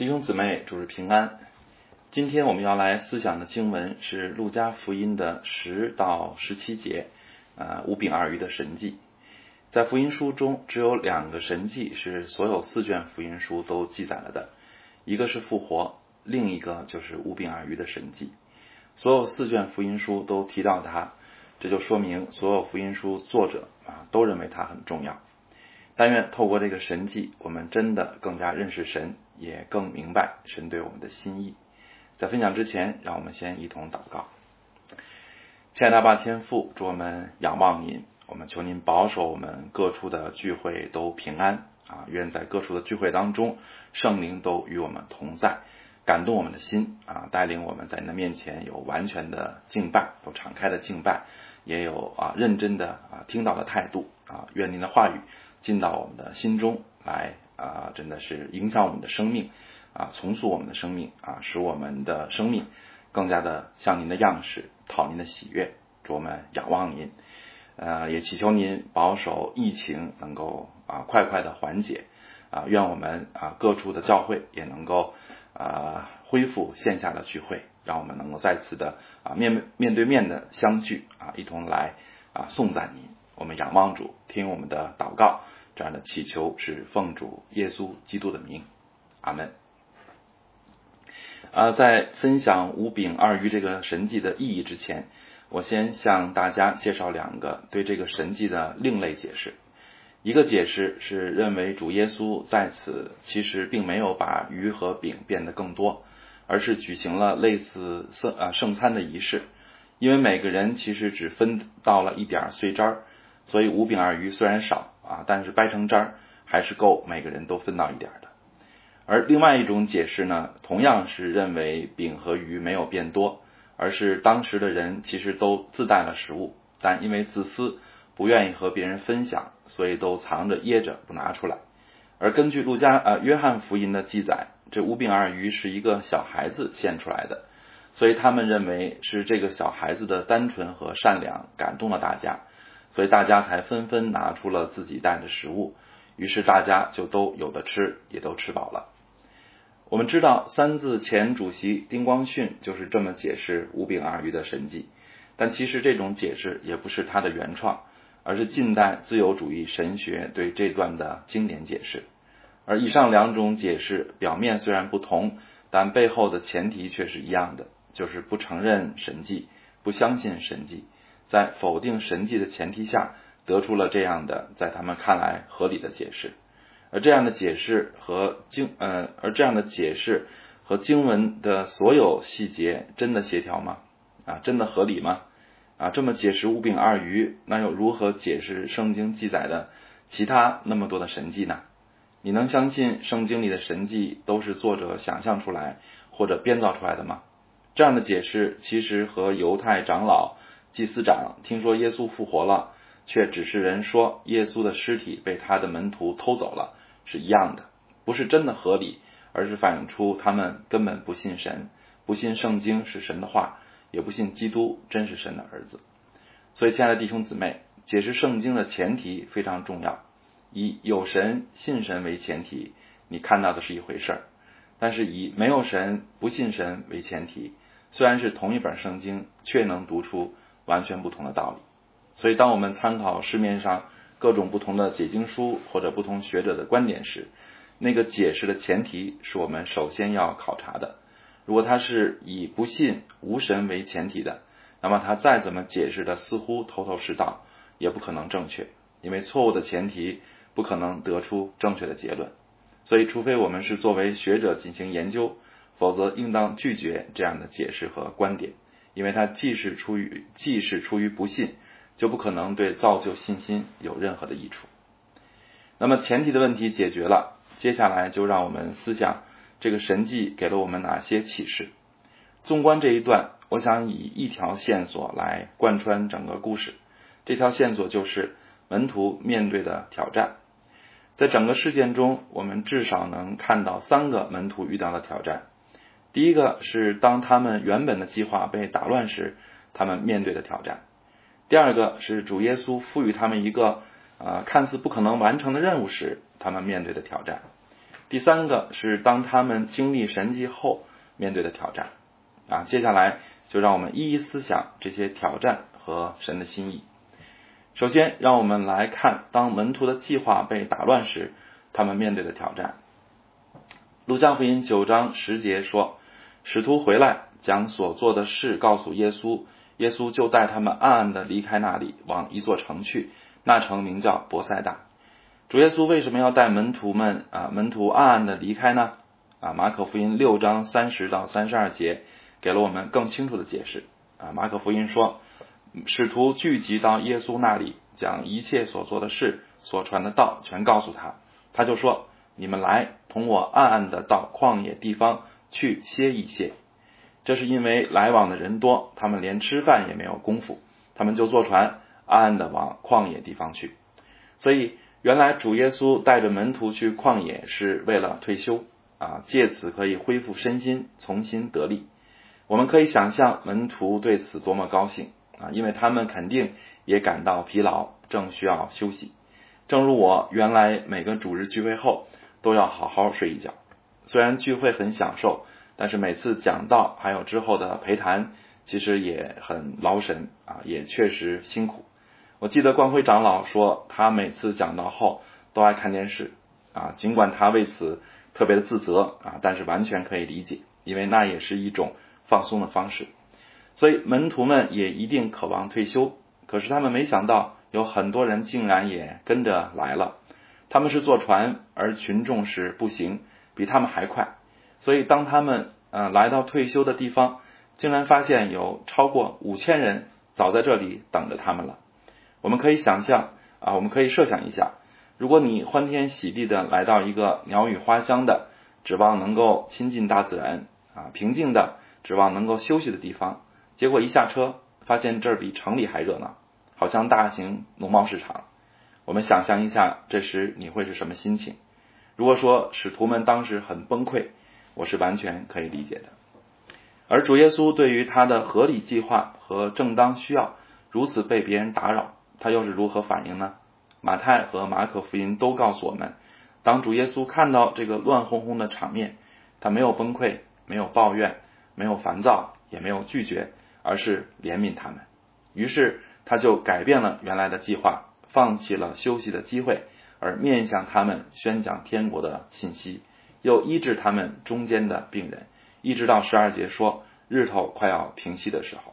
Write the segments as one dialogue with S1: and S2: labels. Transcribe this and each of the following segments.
S1: 弟兄姊妹，主日平安。今天我们要来思想的经文是路加福音的十到十七节，啊，五饼二鱼的神迹。在福音书中，只有两个神迹是所有四卷福音书都记载了的，一个是复活，另一个就是五饼二鱼的神迹。所有四卷福音书都提到它，这就说明所有福音书作者啊都认为它很重要。但愿透过这个神迹，我们真的更加认识神，也更明白神对我们的心意。在分享之前，让我们先一同祷告。亲爱的爸天父，祝我们仰望您，我们求您保守我们各处的聚会都平安啊！愿在各处的聚会当中，圣灵都与我们同在，感动我们的心啊，带领我们在您的面前有完全的敬拜，有敞开的敬拜，也有啊认真的啊听到的态度啊！愿您的话语进到我们的心中来啊，真的是影响我们的生命。啊，重塑我们的生命啊，使我们的生命更加的像您的样式，讨您的喜悦。祝我们仰望您，呃，也祈求您保守疫情能够啊快快的缓解啊，愿我们啊各处的教会也能够啊恢复线下的聚会，让我们能够再次的啊面面对面的相聚啊，一同来啊颂赞您。我们仰望主，听我们的祷告，这样的祈求是奉主耶稣基督的名，阿门。呃，在分享五饼二鱼这个神迹的意义之前，我先向大家介绍两个对这个神迹的另类解释。一个解释是认为主耶稣在此其实并没有把鱼和饼变得更多，而是举行了类似圣啊圣餐的仪式。因为每个人其实只分到了一点碎渣儿，所以五饼二鱼虽然少啊，但是掰成渣儿还是够每个人都分到一点的。而另外一种解释呢，同样是认为饼和鱼没有变多，而是当时的人其实都自带了食物，但因为自私，不愿意和别人分享，所以都藏着掖着不拿出来。而根据路加呃约翰福音的记载，这五饼二鱼是一个小孩子献出来的，所以他们认为是这个小孩子的单纯和善良感动了大家，所以大家才纷纷拿出了自己带的食物，于是大家就都有的吃，也都吃饱了。我们知道三字前主席丁光训就是这么解释五饼二鱼的神迹，但其实这种解释也不是他的原创，而是近代自由主义神学对这段的经典解释。而以上两种解释表面虽然不同，但背后的前提却是一样的，就是不承认神迹，不相信神迹，在否定神迹的前提下，得出了这样的在他们看来合理的解释。而这样的解释和经呃，而这样的解释和经文的所有细节真的协调吗？啊，真的合理吗？啊，这么解释五饼二鱼，那又如何解释圣经记载的其他那么多的神迹呢？你能相信圣经里的神迹都是作者想象出来或者编造出来的吗？这样的解释其实和犹太长老、祭司长听说耶稣复活了，却只是人说耶稣的尸体被他的门徒偷走了。是一样的，不是真的合理，而是反映出他们根本不信神，不信圣经是神的话，也不信基督真是神的儿子。所以，亲爱的弟兄姊妹，解释圣经的前提非常重要，以有神、信神为前提，你看到的是一回事儿；但是以没有神、不信神为前提，虽然是同一本圣经，却能读出完全不同的道理。所以，当我们参考市面上，各种不同的解经书或者不同学者的观点时，那个解释的前提是我们首先要考察的。如果他是以不信无神为前提的，那么他再怎么解释的似乎头头是道，也不可能正确，因为错误的前提不可能得出正确的结论。所以，除非我们是作为学者进行研究，否则应当拒绝这样的解释和观点，因为它既是出于既是出于不信。就不可能对造就信心有任何的益处。那么前提的问题解决了，接下来就让我们思想这个神迹给了我们哪些启示。纵观这一段，我想以一条线索来贯穿整个故事。这条线索就是门徒面对的挑战。在整个事件中，我们至少能看到三个门徒遇到的挑战。第一个是当他们原本的计划被打乱时，他们面对的挑战。第二个是主耶稣赋予他们一个呃看似不可能完成的任务时，他们面对的挑战；第三个是当他们经历神迹后面对的挑战。啊，接下来就让我们一一思想这些挑战和神的心意。首先，让我们来看当门徒的计划被打乱时，他们面对的挑战。路加福音九章十节说，使徒回来将所做的事告诉耶稣，耶稣就带他们暗暗的离开那里，往一座城去，那城名叫伯赛大。主耶稣为什么要带门徒们啊门徒暗暗的离开呢？啊，马可福音六章三十到三十二节给了我们更清楚的解释。啊，马可福音说。使徒聚集到耶稣那里，将一切所做的事、所传的道全告诉他。他就说：“你们来，同我暗暗的到旷野地方去歇一歇。”这是因为来往的人多，他们连吃饭也没有功夫，他们就坐船暗暗的往旷野地方去。所以，原来主耶稣带着门徒去旷野是为了退休啊，借此可以恢复身心，重新得力。我们可以想象门徒对此多么高兴。啊，因为他们肯定也感到疲劳，正需要休息。正如我原来每个主日聚会后都要好好睡一觉。虽然聚会很享受，但是每次讲道还有之后的陪谈，其实也很劳神啊，也确实辛苦。我记得光辉长老说，他每次讲到后都爱看电视啊，尽管他为此特别的自责啊，但是完全可以理解，因为那也是一种放松的方式。所以门徒们也一定渴望退休，可是他们没想到有很多人竟然也跟着来了。他们是坐船，而群众是步行，比他们还快。所以当他们呃来到退休的地方，竟然发现有超过五千人早在这里等着他们了。我们可以想象啊，我们可以设想一下，如果你欢天喜地的来到一个鸟语花香的，指望能够亲近大自然啊，平静的指望能够休息的地方。结果一下车，发现这儿比城里还热闹，好像大型农贸市场。我们想象一下，这时你会是什么心情？如果说使徒们当时很崩溃，我是完全可以理解的。而主耶稣对于他的合理计划和正当需要如此被别人打扰，他又是如何反应呢？马太和马可福音都告诉我们，当主耶稣看到这个乱哄哄的场面，他没有崩溃，没有抱怨，没有烦躁，也没有拒绝。而是怜悯他们，于是他就改变了原来的计划，放弃了休息的机会，而面向他们宣讲天国的信息，又医治他们中间的病人，一直到十二节说日头快要平息的时候，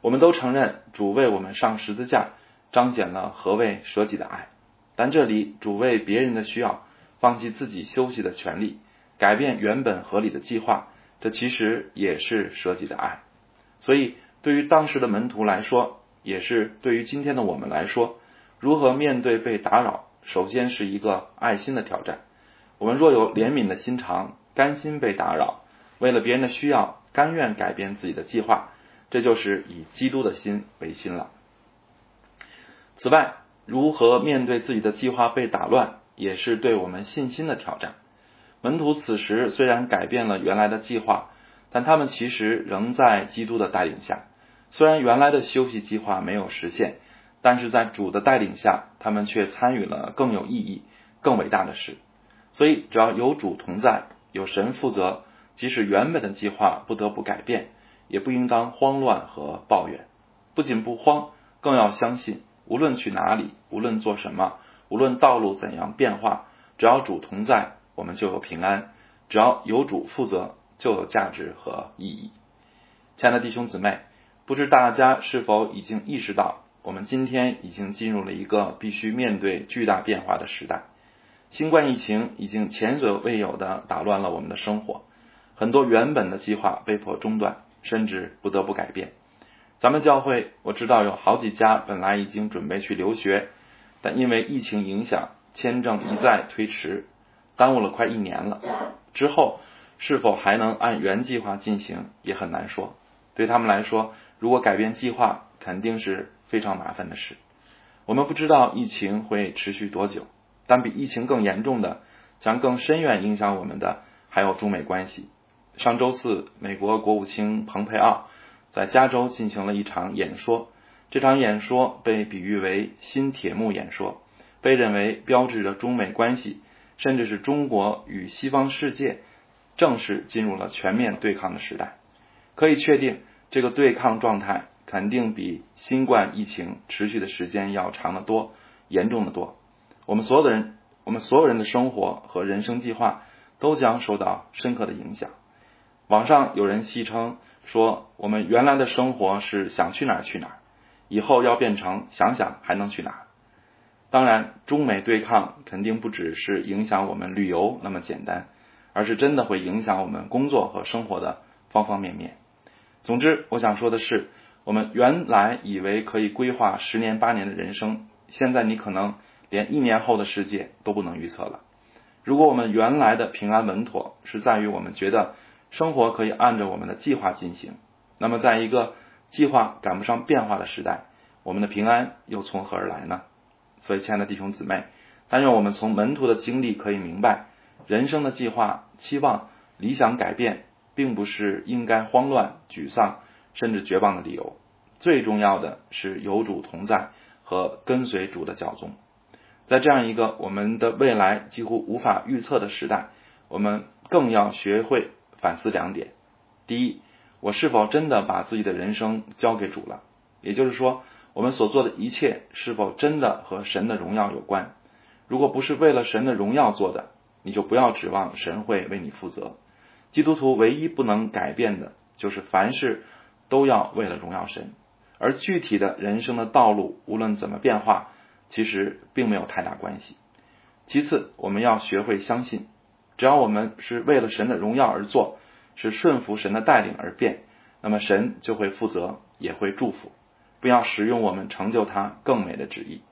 S1: 我们都承认主为我们上十字架，彰显了何谓舍己的爱。但这里主为别人的需要，放弃自己休息的权利，改变原本合理的计划，这其实也是舍己的爱。所以，对于当时的门徒来说，也是对于今天的我们来说，如何面对被打扰，首先是一个爱心的挑战。我们若有怜悯的心肠，甘心被打扰，为了别人的需要，甘愿改变自己的计划，这就是以基督的心为心了。此外，如何面对自己的计划被打乱，也是对我们信心的挑战。门徒此时虽然改变了原来的计划。但他们其实仍在基督的带领下，虽然原来的休息计划没有实现，但是在主的带领下，他们却参与了更有意义、更伟大的事。所以，只要有主同在，有神负责，即使原本的计划不得不改变，也不应当慌乱和抱怨。不仅不慌，更要相信，无论去哪里，无论做什么，无论道路怎样变化，只要主同在，我们就有平安；只要有主负责。就有价值和意义。亲爱的弟兄姊妹，不知大家是否已经意识到，我们今天已经进入了一个必须面对巨大变化的时代。新冠疫情已经前所未有的打乱了我们的生活，很多原本的计划被迫中断，甚至不得不改变。咱们教会我知道有好几家本来已经准备去留学，但因为疫情影响，签证一再推迟，耽误了快一年了。之后。是否还能按原计划进行也很难说。对他们来说，如果改变计划，肯定是非常麻烦的事。我们不知道疫情会持续多久，但比疫情更严重的，将更深远影响我们的，还有中美关系。上周四，美国国务卿蓬佩奥在加州进行了一场演说，这场演说被比喻为“新铁幕演说”，被认为标志着中美关系甚至是中国与西方世界正式进入了全面对抗的时代。可以确定，这个对抗状态肯定比新冠疫情持续的时间要长得多、严重的多。我们所有的人，我们所有人的生活和人生计划都将受到深刻的影响。网上有人戏称说，我们原来的生活是想去哪儿去哪儿，以后要变成想想还能去哪儿。当然，中美对抗肯定不只是影响我们旅游那么简单，而是真的会影响我们工作和生活的方方面面。总之，我想说的是，我们原来以为可以规划十年八年的人生，现在你可能连一年后的世界都不能预测了。如果我们原来的平安稳妥是在于我们觉得生活可以按照我们的计划进行，那么在一个计划赶不上变化的时代，我们的平安又从何而来呢？所以，亲爱的弟兄姊妹，但愿我们从门徒的经历可以明白，人生的计划、期望、理想改变，并不是应该慌乱、沮丧甚至绝望的理由。最重要的是有主同在和跟随主的教宗。在这样一个我们的未来几乎无法预测的时代，我们更要学会反思两点：第一，我是否真的把自己的人生交给主了？也就是说。我们所做的一切是否真的和神的荣耀有关？如果不是为了神的荣耀做的，你就不要指望神会为你负责。基督徒唯一不能改变的就是凡事都要为了荣耀神，而具体的人生的道路无论怎么变化，其实并没有太大关系。其次，我们要学会相信，只要我们是为了神的荣耀而做，是顺服神的带领而变，那么神就会负责，也会祝福。不要使用我们成就他更美的旨意，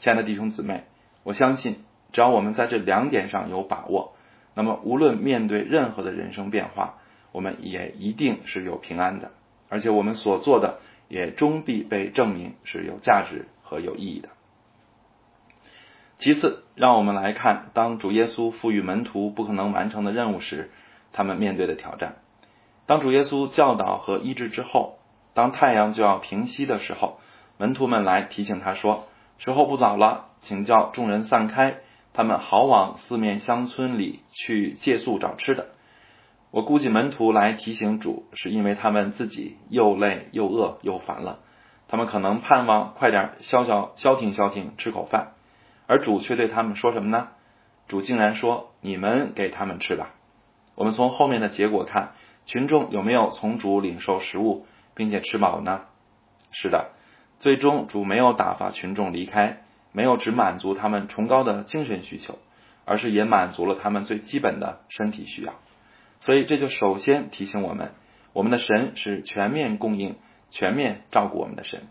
S1: 亲爱的弟兄姊妹，我相信只要我们在这两点上有把握，那么无论面对任何的人生变化，我们也一定是有平安的，而且我们所做的也终必被证明是有价值和有意义的。其次，让我们来看，当主耶稣赋予门徒不可能完成的任务时，他们面对的挑战。当主耶稣教导和医治之后。当太阳就要平息的时候，门徒们来提醒他说：“时候不早了，请叫众人散开，他们好往四面乡村里去借宿找吃的。”我估计门徒来提醒主，是因为他们自己又累又饿又烦了，他们可能盼望快点消消消停消停，吃口饭。而主却对他们说什么呢？主竟然说：“你们给他们吃吧。”我们从后面的结果看，群众有没有从主领受食物？并且吃饱呢？是的，最终主没有打发群众离开，没有只满足他们崇高的精神需求，而是也满足了他们最基本的身体需要。所以这就首先提醒我们，我们的神是全面供应、全面照顾我们的神。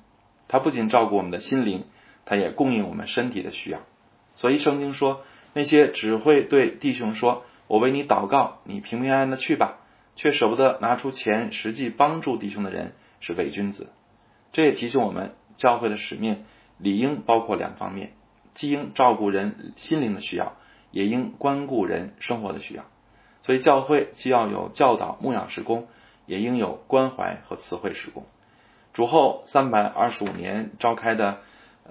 S1: 他不仅照顾我们的心灵，他也供应我们身体的需要。所以圣经说，那些只会对弟兄说：“我为你祷告，你平平安安的去吧。”却舍不得拿出钱实际帮助弟兄的人是伪君子。这也提醒我们，教会的使命理应包括两方面：既应照顾人心灵的需要，也应关顾人生活的需要。所以，教会既要有教导牧养施工，也应有关怀和词汇施工。主后三百二十五年召开的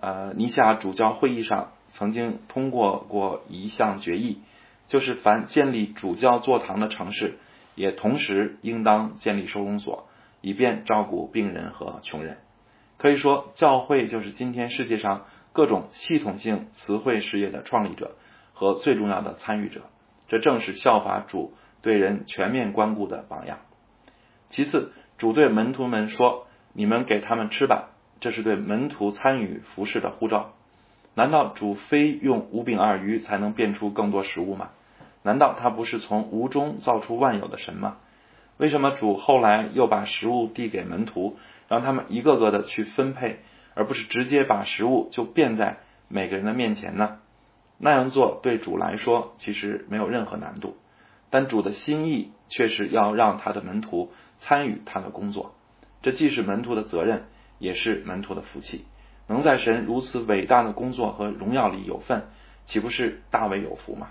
S1: 呃尼夏主教会议上，曾经通过过一项决议，就是凡建立主教座堂的城市。也同时应当建立收容所，以便照顾病人和穷人。可以说，教会就是今天世界上各种系统性词汇事业的创立者和最重要的参与者。这正是效法主对人全面关顾的榜样。其次，主对门徒们说：“你们给他们吃吧。”这是对门徒参与服侍的呼召。难道主非用五饼二鱼才能变出更多食物吗？难道他不是从无中造出万有的神吗？为什么主后来又把食物递给门徒，让他们一个个的去分配，而不是直接把食物就变在每个人的面前呢？那样做对主来说其实没有任何难度，但主的心意却是要让他的门徒参与他的工作。这既是门徒的责任，也是门徒的福气。能在神如此伟大的工作和荣耀里有份，岂不是大为有福吗？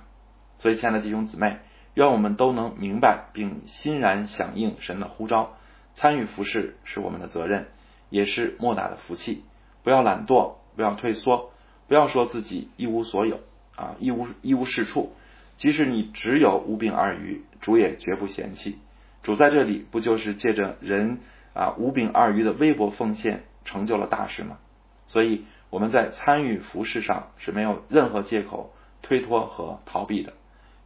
S1: 所以，亲爱的弟兄姊妹，愿我们都能明白并欣然响应神的呼召，参与服侍是我们的责任，也是莫大的福气。不要懒惰，不要退缩，不要说自己一无所有啊，一无一无是处，即使你只有五饼二鱼，主也绝不嫌弃。主在这里不就是借着人啊五饼二鱼的微薄奉献，成就了大事吗？所以我们在参与服饰上是没有任何借口推脱和逃避的。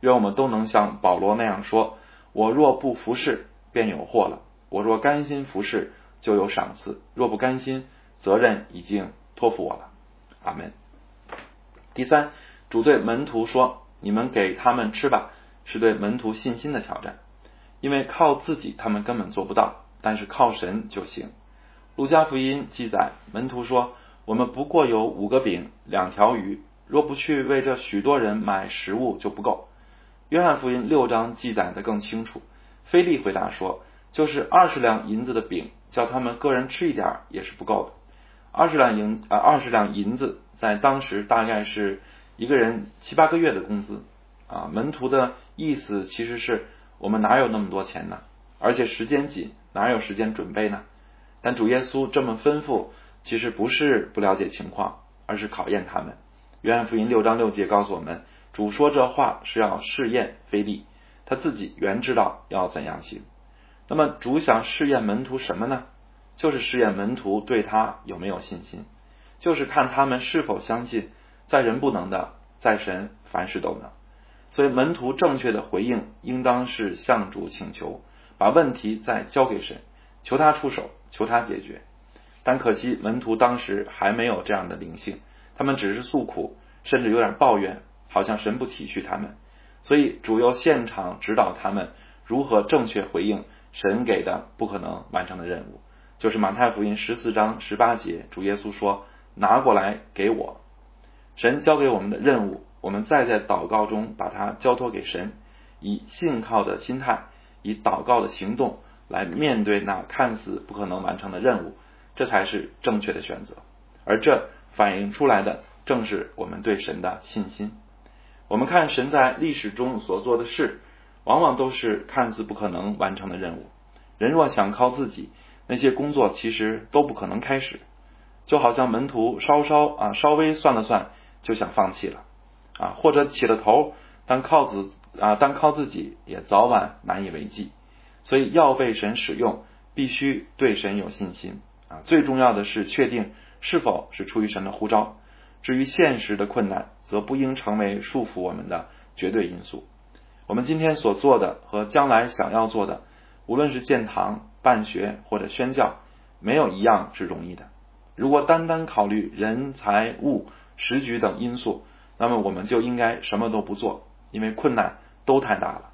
S1: 愿我们都能像保罗那样说：“我若不服侍，便有祸了；我若甘心服侍，就有赏赐；若不甘心，责任已经托付我了。”阿门。第三，主对门徒说：“你们给他们吃吧。”是对门徒信心的挑战，因为靠自己他们根本做不到，但是靠神就行。路加福音记载，门徒说：“我们不过有五个饼、两条鱼，若不去为这许多人买食物，就不够。”约翰福音六章记载的更清楚。菲利回答说：“就是二十两银子的饼，叫他们个人吃一点也是不够的。二十两银啊，二十两银子在当时大概是一个人七八个月的工资啊。门徒的意思其实是我们哪有那么多钱呢？而且时间紧，哪有时间准备呢？但主耶稣这么吩咐，其实不是不了解情况，而是考验他们。约翰福音六章六节告诉我们。”主说这话是要试验菲利，他自己原知道要怎样行。那么主想试验门徒什么呢？就是试验门徒对他有没有信心，就是看他们是否相信，在人不能的，在神凡事都能。所以门徒正确的回应应当是向主请求，把问题再交给神，求他出手，求他解决。但可惜门徒当时还没有这样的灵性，他们只是诉苦，甚至有点抱怨。好像神不体恤他们，所以主要现场指导他们如何正确回应神给的不可能完成的任务。就是马太福音十四章十八节，主耶稣说：“拿过来给我。”神交给我们的任务，我们再在祷告中把它交托给神，以信靠的心态，以祷告的行动来面对那看似不可能完成的任务，这才是正确的选择。而这反映出来的正是我们对神的信心。我们看神在历史中所做的事，往往都是看似不可能完成的任务。人若想靠自己，那些工作其实都不可能开始。就好像门徒稍稍啊稍微算了算，就想放弃了啊，或者起了头，但靠自啊但靠自己也早晚难以为继。所以要被神使用，必须对神有信心啊。最重要的是确定是否是出于神的呼召。至于现实的困难，则不应成为束缚我们的绝对因素。我们今天所做的和将来想要做的，无论是建堂、办学或者宣教，没有一样是容易的。如果单单考虑人财物时局等因素，那么我们就应该什么都不做，因为困难都太大了。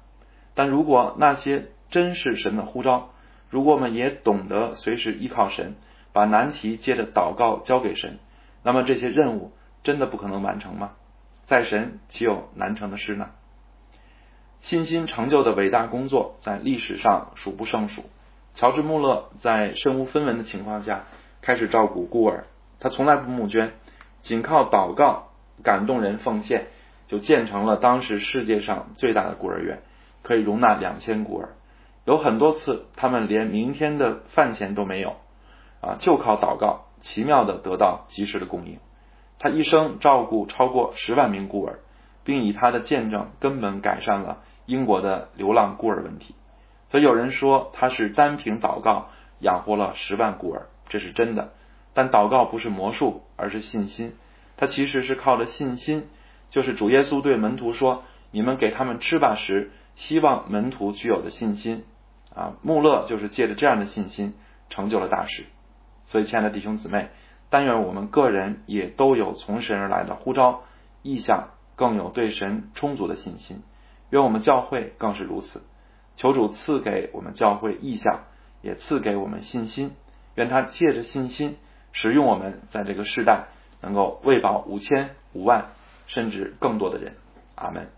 S1: 但如果那些真是神的呼召，如果我们也懂得随时依靠神，把难题接着祷告交给神。那么这些任务真的不可能完成吗？在神岂有难成的事呢？信心成就的伟大工作在历史上数不胜数。乔治·穆勒在身无分文的情况下开始照顾孤儿，他从来不募捐，仅靠祷告感动人奉献，就建成了当时世界上最大的孤儿院，可以容纳两千孤儿。有很多次，他们连明天的饭钱都没有，啊，就靠祷告。奇妙的得到及时的供应，他一生照顾超过十万名孤儿，并以他的见证根本改善了英国的流浪孤儿问题。所以有人说他是单凭祷告养活了十万孤儿，这是真的。但祷告不是魔术，而是信心。他其实是靠着信心，就是主耶稣对门徒说：“你们给他们吃吧。”时，希望门徒具有的信心。啊，穆勒就是借着这样的信心成就了大事。所以，亲爱的弟兄姊妹，但愿我们个人也都有从神而来的呼召意向，更有对神充足的信心。愿我们教会更是如此。求主赐给我们教会意向，也赐给我们信心。愿他借着信心使用我们，在这个时代能够喂饱五千、五万，甚至更多的人。阿门。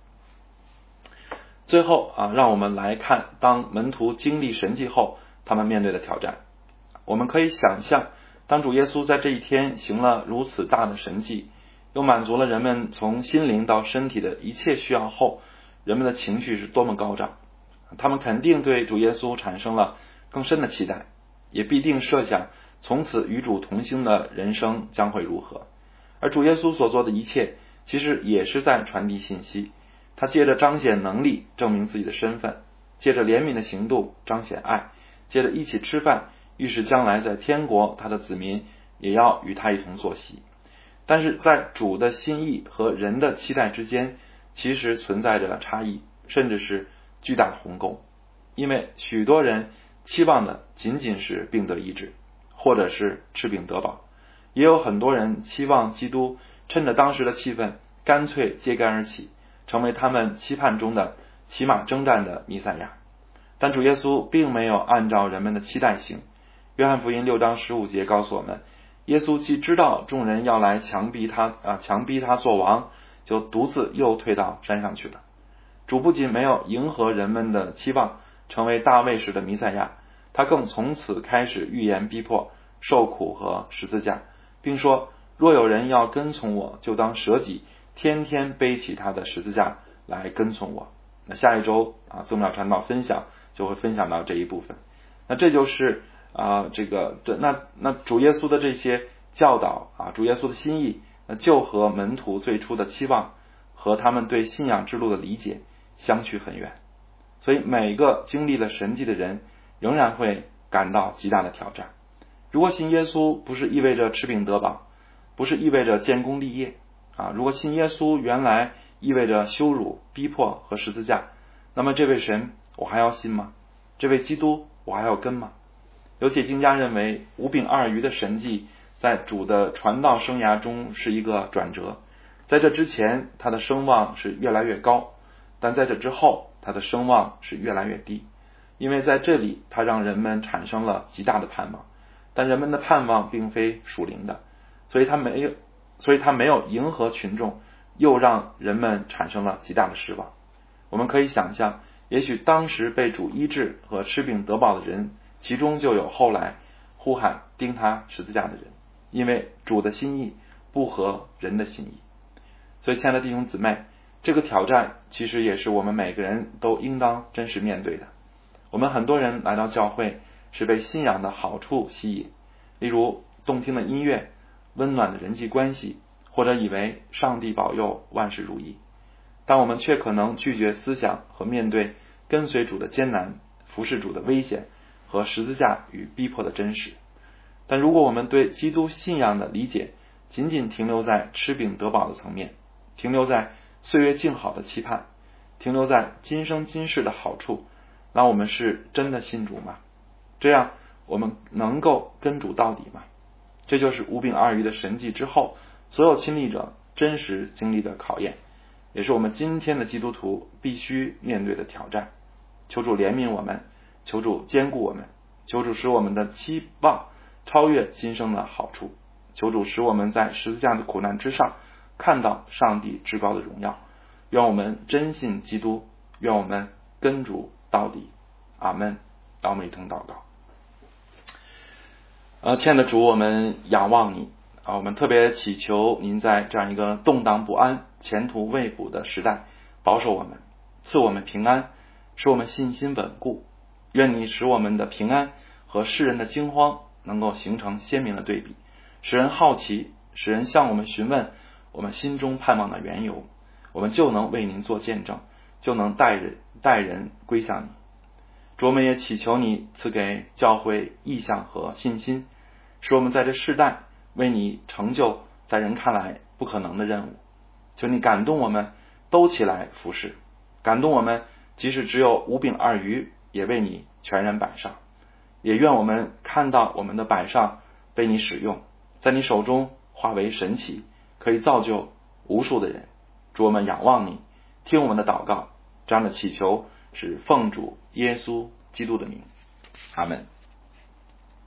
S1: 最后啊，让我们来看，当门徒经历神迹后，他们面对的挑战。我们可以想象，当主耶稣在这一天行了如此大的神迹，又满足了人们从心灵到身体的一切需要后，人们的情绪是多么高涨。他们肯定对主耶稣产生了更深的期待，也必定设想从此与主同行的人生将会如何。而主耶稣所做的一切，其实也是在传递信息。他借着彰显能力证明自己的身份，借着怜悯的行动彰显爱，借着一起吃饭，预示将来在天国他的子民也要与他一同坐席。但是在主的心意和人的期待之间，其实存在着差异，甚至是巨大的鸿沟。因为许多人期望的仅仅是病得医治，或者是吃饼得饱，也有很多人期望基督趁着当时的气氛，干脆揭竿而起，成为他们期盼中的骑马征战的弥赛亚。但主耶稣并没有按照人们的期待行。约翰福音六章十五节告诉我们。耶稣既知道众人要来强逼他啊，强逼他做王，就独自又退到山上去了。主不仅没有迎合人们的期望，成为大卫式的弥赛亚，他更从此开始预言逼迫、受苦和十字架，并说：若有人要跟从我，就当舍己，天天背起他的十字架来跟从我。那下一周啊，宗庙传道分享就会分享到这一部分。那这就是。啊，这个对，那那主耶稣的这些教导啊，主耶稣的心意，那就和门徒最初的期望和他们对信仰之路的理解相去很远。所以每个经历了神迹的人，仍然会感到极大的挑战。如果信耶稣不是意味着吃饼得饱，不是意味着建功立业啊，如果信耶稣原来意味着羞辱、逼迫和十字架，那么这位神我还要信吗？这位基督我还要跟吗？有解经家认为，五饼二鱼的神迹在主的传道生涯中是一个转折。在这之前，他的声望是越来越高；但在这之后，他的声望是越来越低。因为在这里，他让人们产生了极大的盼望，但人们的盼望并非属灵的，所以他没有，所以他没有迎合群众，又让人们产生了极大的失望。我们可以想象，也许当时被主医治和吃饼得饱的人。其中就有后来呼喊钉他十字架的人，因为主的心意不合人的心意。所以，亲爱的弟兄姊妹，这个挑战其实也是我们每个人都应当真实面对的。我们很多人来到教会是被信仰的好处吸引，例如动听的音乐、温暖的人际关系，或者以为上帝保佑万事如意。但我们却可能拒绝思想和面对跟随主的艰难、服侍主的危险。和十字架与逼迫的真实，但如果我们对基督信仰的理解仅仅停留在吃饼得饱的层面，停留在岁月静好的期盼，停留在今生今世的好处，那我们是真的信主吗？这样我们能够跟主到底吗？这就是五饼二鱼的神迹之后，所有亲历者真实经历的考验，也是我们今天的基督徒必须面对的挑战。求主怜悯我们。求主兼顾我们，求主使我们的期望超越今生的好处，求主使我们在十字架的苦难之上看到上帝至高的荣耀。愿我们真信基督，愿我们跟主到底。阿门。让我们一同祷告。呃，亲爱的主，我们仰望你啊，我们特别祈求您在这样一个动荡不安、前途未卜的时代，保守我们，赐我们平安，使我们信心稳固。愿你使我们的平安和世人的惊慌能够形成鲜明的对比，使人好奇，使人向我们询问我们心中盼望的缘由，我们就能为您做见证，就能带人带人归向你。主，我们也祈求你赐给教会意向和信心，使我们在这世代为你成就在人看来不可能的任务。求你感动我们，都起来服侍，感动我们，即使只有五饼二鱼。也为你全然摆上，也愿我们看到我们的摆上被你使用，在你手中化为神奇，可以造就无数的人。主我们仰望你，听我们的祷告，这样的祈求是奉主耶稣基督的名，阿门。